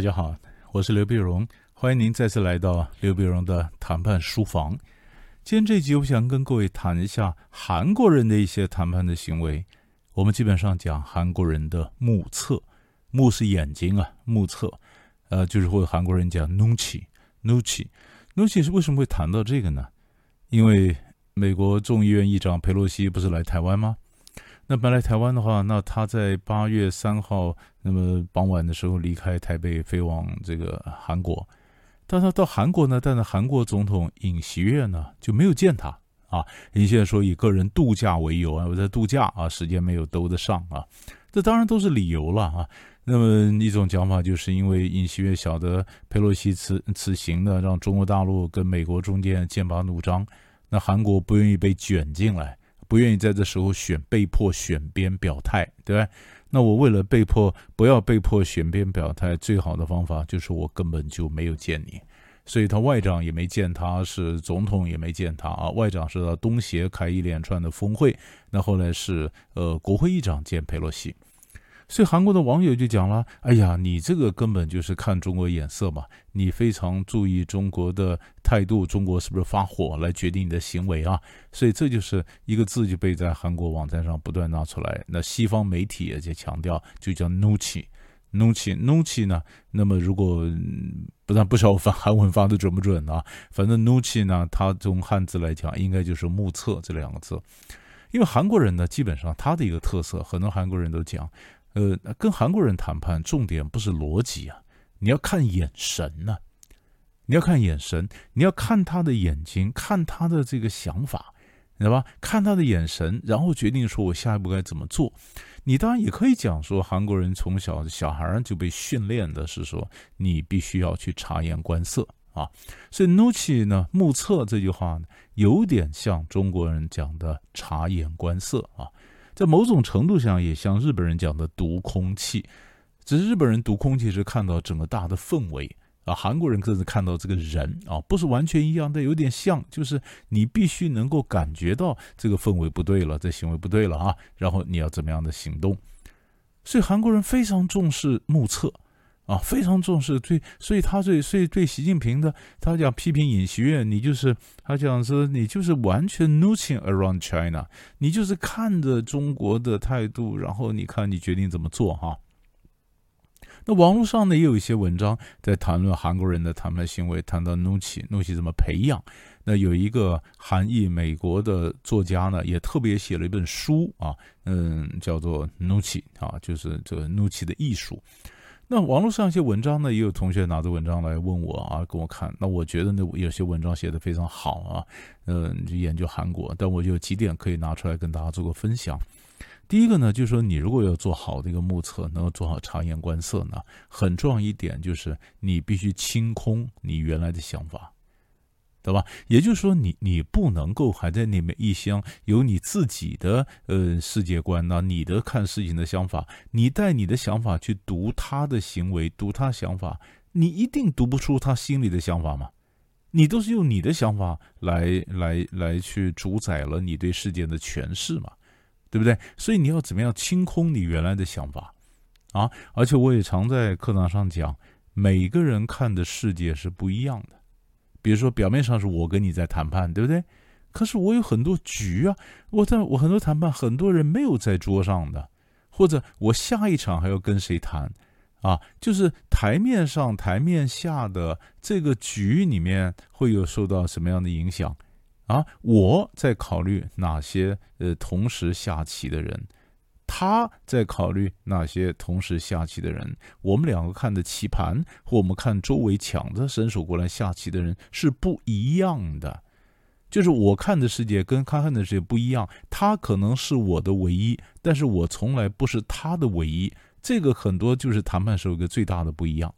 大家好，我是刘碧荣，欢迎您再次来到刘碧荣的谈判书房。今天这集我想跟各位谈一下韩国人的一些谈判的行为。我们基本上讲韩国人的目测，目是眼睛啊，目测，呃，就是会韩国人讲 nuchi，nuchi，nuchi 是为什么会谈到这个呢？因为美国众议院议长佩洛西不是来台湾吗？那本来台湾的话，那他在八月三号那么傍晚的时候离开台北，飞往这个韩国。但他到韩国呢，但是韩国总统尹锡悦呢就没有见他啊。尹锡悦说以个人度假为由啊，我在度假啊，时间没有兜得上啊。这当然都是理由了啊。那么一种讲法就是因为尹锡悦晓得佩洛西此此行呢，让中国大陆跟美国中间剑拔弩张，那韩国不愿意被卷进来。不愿意在这时候选被迫选边表态，对吧？那我为了被迫不要被迫选边表态，最好的方法就是我根本就没有见你，所以他外长也没见他，是总统也没见他啊。外长是到东协开一连串的峰会，那后来是呃国会议长见佩洛西。所以韩国的网友就讲了：“哎呀，你这个根本就是看中国眼色嘛！你非常注意中国的态度，中国是不是发火来决定你的行为啊？所以这就是一个字就被在韩国网站上不断拿出来。那西方媒体也在强调，就叫 nuchi，nuchi，nuchi 呢？那么如果不但不晓得发韩文发的准不准啊？反正 nuchi 呢，它从汉字来讲，应该就是目测这两个字。因为韩国人呢，基本上他的一个特色，很多韩国人都讲。”呃，跟韩国人谈判，重点不是逻辑啊，你要看眼神呢，你要看眼神，你要看他的眼睛，看他的这个想法，知道吧？看他的眼神，然后决定说我下一步该怎么做。你当然也可以讲说，韩国人从小小孩就被训练的是说，你必须要去察言观色啊。所以 “nuchi” 呢，目测这句话呢，有点像中国人讲的察言观色啊。在某种程度上，也像日本人讲的“读空气”，只是日本人读空气是看到整个大的氛围啊，韩国人更是看到这个人啊，不是完全一样，但有点像，就是你必须能够感觉到这个氛围不对了，这行为不对了啊，然后你要怎么样的行动？所以韩国人非常重视目测。啊，非常重视对，所以他对，所以对习近平的，他讲批评尹锡悦，你就是他讲说你就是完全 nothing around China，你就是看着中国的态度，然后你看你决定怎么做哈。那网络上呢也有一些文章在谈论韩国人的谈判行为，谈到 n u c h i n u c h i 怎么培养。那有一个韩裔美国的作家呢，也特别写了一本书啊，嗯，叫做 n u c h i 啊，就是这个 n u c h i 的艺术。那网络上一些文章呢，也有同学拿着文章来问我啊，跟我看。那我觉得呢，有些文章写的非常好啊，嗯，就研究韩国。但我有几点可以拿出来跟大家做个分享。第一个呢，就是说你如果要做好的一个目测，能够做好察言观色呢，很重要一点就是你必须清空你原来的想法。对吧？也就是说，你你不能够还在那面一厢有你自己的呃世界观呐，你的看事情的想法，你带你的想法去读他的行为，读他想法，你一定读不出他心里的想法嘛？你都是用你的想法来来来去主宰了你对世界的诠释嘛？对不对？所以你要怎么样清空你原来的想法啊？而且我也常在课堂上讲，每个人看的世界是不一样的。比如说，表面上是我跟你在谈判，对不对？可是我有很多局啊，我在我很多谈判，很多人没有在桌上的，或者我下一场还要跟谁谈啊？就是台面上、台面下的这个局里面会有受到什么样的影响啊？我在考虑哪些呃同时下棋的人。他在考虑那些同时下棋的人，我们两个看的棋盘和我们看周围抢着伸手过来下棋的人是不一样的。就是我看的世界跟他看的世界不一样，他可能是我的唯一，但是我从来不是他的唯一。这个很多就是谈判时候一个最大的不一样。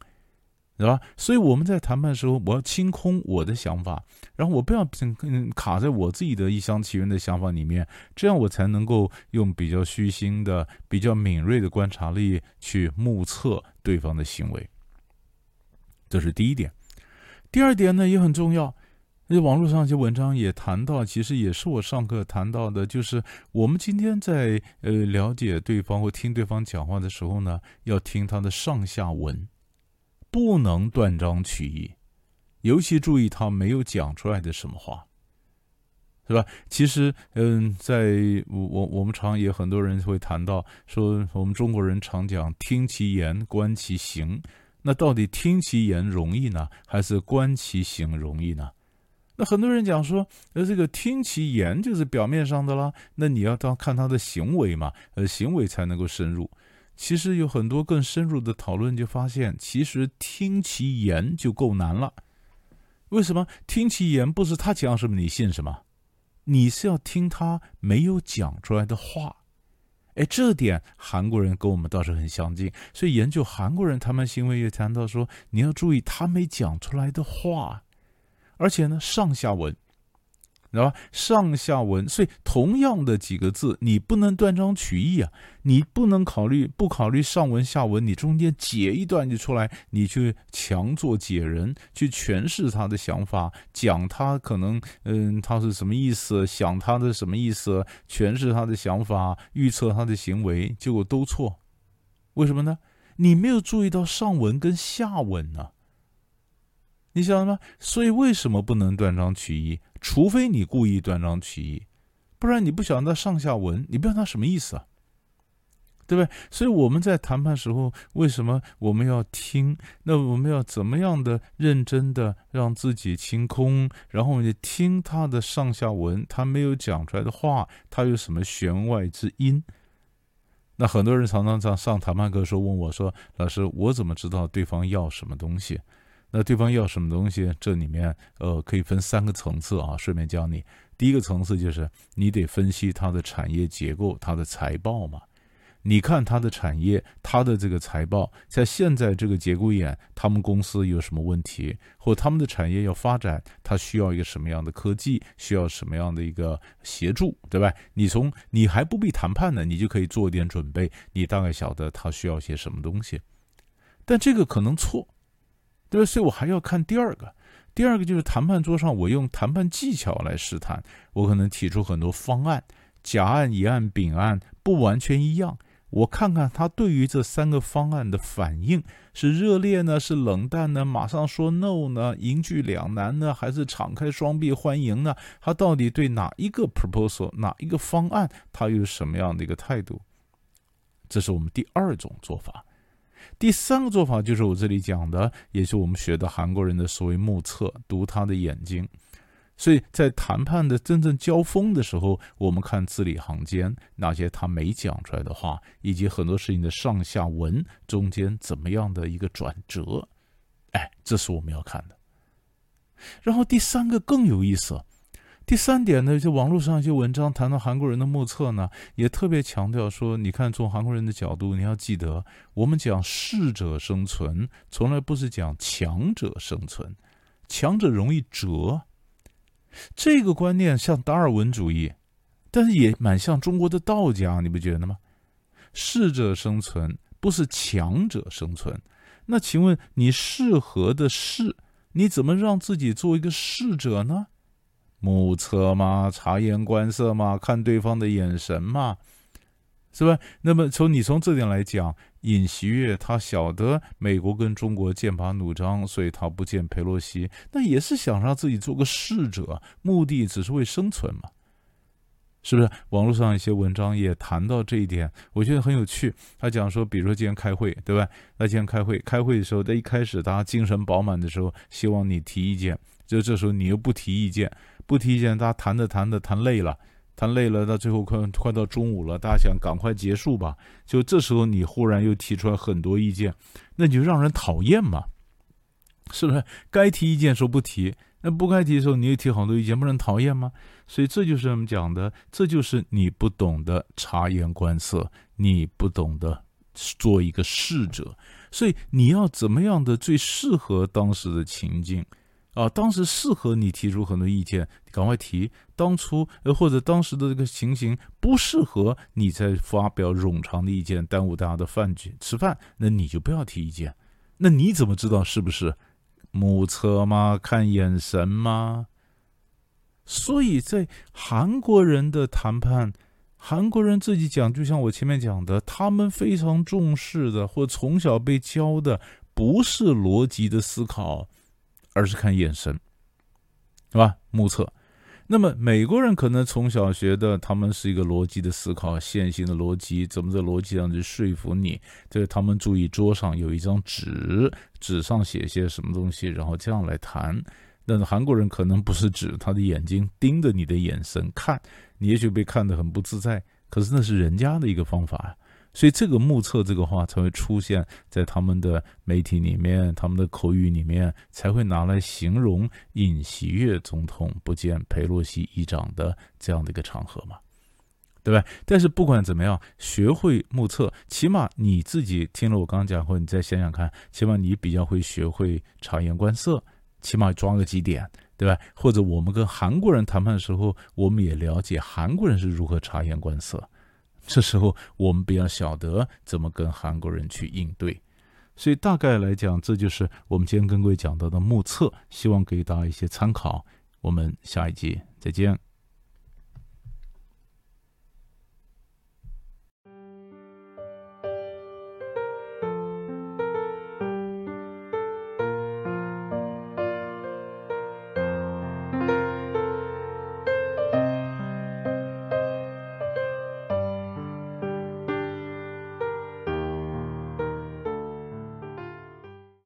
对吧？所以我们在谈判的时候，我要清空我的想法，然后我不要嗯卡在我自己的一厢情愿的想法里面，这样我才能够用比较虚心的、比较敏锐的观察力去目测对方的行为。这是第一点。第二点呢也很重要，那网络上一些文章也谈到，其实也是我上课谈到的，就是我们今天在呃了解对方或听对方讲话的时候呢，要听他的上下文。不能断章取义，尤其注意他没有讲出来的什么话，是吧？其实，嗯，在我我我们常也很多人会谈到说，我们中国人常讲听其言观其行，那到底听其言容易呢，还是观其行容易呢？那很多人讲说，呃，这个听其言就是表面上的啦，那你要当看他的行为嘛，呃，行为才能够深入。其实有很多更深入的讨论，就发现其实听其言就够难了。为什么？听其言不是他讲什么你信什么，你是要听他没有讲出来的话。哎，这点韩国人跟我们倒是很相近，所以研究韩国人他们行为也谈到说，你要注意他没讲出来的话。而且呢，上下文，知道吧？上下文，所以同样的几个字，你不能断章取义啊！你不能考虑不考虑上文下文，你中间解一段就出来，你去强作解人，去诠释他的想法，讲他可能嗯他是什么意思，想他的什么意思，诠释他的想法，预测他的行为，结果都错。为什么呢？你没有注意到上文跟下文呢？你晓得吗？所以为什么不能断章取义？除非你故意断章取义，不然你不晓得上下文，你不知道他什么意思啊，对不对？所以我们在谈判时候，为什么我们要听？那我们要怎么样的认真的让自己清空？然后你听他的上下文，他没有讲出来的话，他有什么弦外之音？那很多人常常在上谈判课的时候问我说：“老师，我怎么知道对方要什么东西？”那对方要什么东西？这里面呃可以分三个层次啊，顺便教你。第一个层次就是你得分析它的产业结构、它的财报嘛。你看它的产业、它的这个财报，在现在这个节骨眼，他们公司有什么问题，或他们的产业要发展，它需要一个什么样的科技，需要什么样的一个协助，对吧？你从你还不必谈判呢，你就可以做一点准备，你大概晓得他需要些什么东西。但这个可能错。对，所以我还要看第二个，第二个就是谈判桌上，我用谈判技巧来试探，我可能提出很多方案，甲案、乙案、丙案不完全一样，我看看他对于这三个方案的反应是热烈呢，是冷淡呢，马上说 no 呢，迎拒两难呢，还是敞开双臂欢迎呢？他到底对哪一个 proposal，哪一个方案，他有什么样的一个态度？这是我们第二种做法。第三个做法就是我这里讲的，也是我们学的韩国人的所谓目测，读他的眼睛。所以在谈判的真正交锋的时候，我们看字里行间那些他没讲出来的话，以及很多事情的上下文中间怎么样的一个转折，哎，这是我们要看的。然后第三个更有意思。第三点呢，就网络上一些文章谈到韩国人的目测呢，也特别强调说，你看从韩国人的角度，你要记得，我们讲适者生存，从来不是讲强者生存，强者容易折。这个观念像达尔文主义，但是也蛮像中国的道家，你不觉得吗？适者生存不是强者生存，那请问你适合的适，你怎么让自己做一个适者呢？目测嘛，察言观色嘛，看对方的眼神嘛，是吧？那么从你从这点来讲，尹锡悦他晓得美国跟中国剑拔弩张，所以他不见佩洛西，那也是想让自己做个侍者，目的只是为生存嘛，是不是？网络上一些文章也谈到这一点，我觉得很有趣。他讲说，比如说今天开会，对吧？那今天开会，开会的时候，在一开始大家精神饱满的时候，希望你提意见，就这时候你又不提意见。不提意见，大家谈着谈着谈累了，谈累了，到最后快快到中午了，大家想赶快结束吧。就这时候，你忽然又提出来很多意见，那你就让人讨厌嘛，是不是？该提意见时候不提，那不该提的时候你也提好多意见，不人讨厌吗？所以这就是我们讲的，这就是你不懂得察言观色，你不懂得做一个侍者。所以你要怎么样的最适合当时的情境？啊，当时适合你提出很多意见，赶快提。当初呃，或者当时的这个情形不适合你再发表冗长的意见，耽误大家的饭局吃饭，那你就不要提意见。那你怎么知道是不是目测吗？看眼神吗？所以在韩国人的谈判，韩国人自己讲，就像我前面讲的，他们非常重视的，或从小被教的。不是逻辑的思考，而是看眼神，是吧？目测。那么美国人可能从小学的，他们是一个逻辑的思考，线性的逻辑，怎么在逻辑上去说服你？这个他们注意桌上有一张纸，纸上写些什么东西，然后这样来谈。但是韩国人可能不是指他的眼睛盯着你的眼神看，你也许被看得很不自在，可是那是人家的一个方法所以这个目测这个话才会出现在他们的媒体里面，他们的口语里面才会拿来形容尹锡悦总统不见佩洛西议长的这样的一个场合嘛，对吧？但是不管怎么样，学会目测，起码你自己听了我刚刚讲后，你再想想看，起码你比较会学会察言观色。起码装个几点，对吧？或者我们跟韩国人谈判的时候，我们也了解韩国人是如何察言观色。这时候我们比较晓得怎么跟韩国人去应对。所以大概来讲，这就是我们今天跟各位讲到的目测，希望给大家一些参考。我们下一集再见。